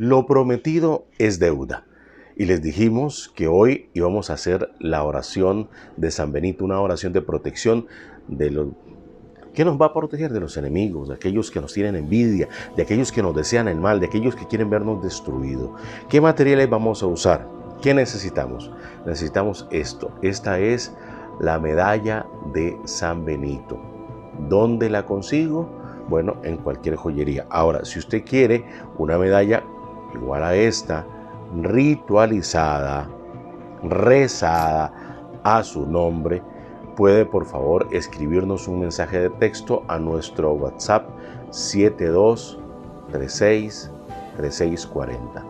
Lo prometido es deuda. Y les dijimos que hoy íbamos a hacer la oración de San Benito, una oración de protección de los que nos va a proteger de los enemigos, de aquellos que nos tienen envidia, de aquellos que nos desean el mal, de aquellos que quieren vernos destruidos. ¿Qué materiales vamos a usar? ¿Qué necesitamos? Necesitamos esto. Esta es la medalla de San Benito. ¿Dónde la consigo? Bueno, en cualquier joyería. Ahora, si usted quiere una medalla igual a esta, ritualizada, rezada a su nombre, puede por favor escribirnos un mensaje de texto a nuestro WhatsApp 7236 3640.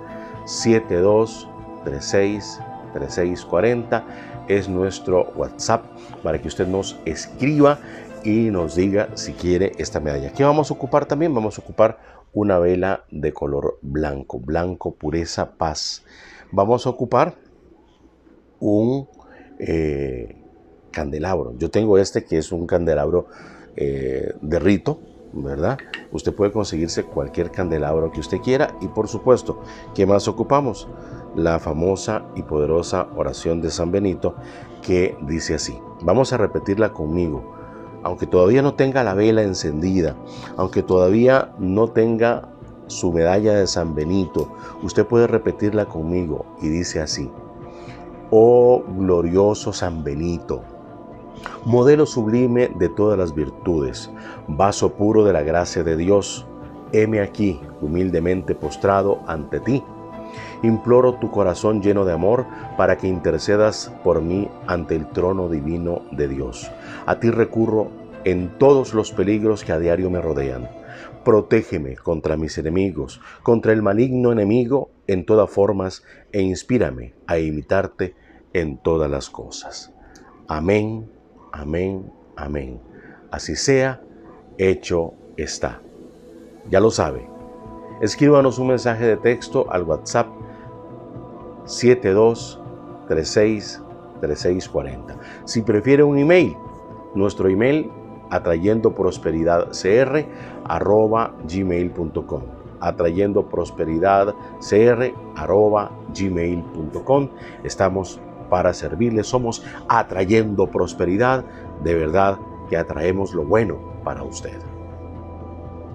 7236 3640 es nuestro WhatsApp para que usted nos escriba y nos diga si quiere esta medalla. ¿Qué vamos a ocupar también? Vamos a ocupar una vela de color blanco, blanco, pureza, paz. Vamos a ocupar un eh, candelabro. Yo tengo este que es un candelabro eh, de rito, ¿verdad? Usted puede conseguirse cualquier candelabro que usted quiera y por supuesto, ¿qué más ocupamos? La famosa y poderosa oración de San Benito que dice así. Vamos a repetirla conmigo aunque todavía no tenga la vela encendida, aunque todavía no tenga su medalla de San Benito, usted puede repetirla conmigo y dice así, oh glorioso San Benito, modelo sublime de todas las virtudes, vaso puro de la gracia de Dios, heme aquí, humildemente postrado ante ti. Imploro tu corazón lleno de amor para que intercedas por mí ante el trono divino de Dios. A ti recurro en todos los peligros que a diario me rodean. Protégeme contra mis enemigos, contra el maligno enemigo en todas formas e inspírame a imitarte en todas las cosas. Amén, amén, amén. Así sea, hecho está. Ya lo sabe. Escríbanos un mensaje de texto al WhatsApp 72363640. Si prefiere un email, nuestro email atrayendo prosperidad arroba gmail.com atrayendo prosperidad arroba gmail.com estamos para servirles somos atrayendo prosperidad de verdad que atraemos lo bueno para usted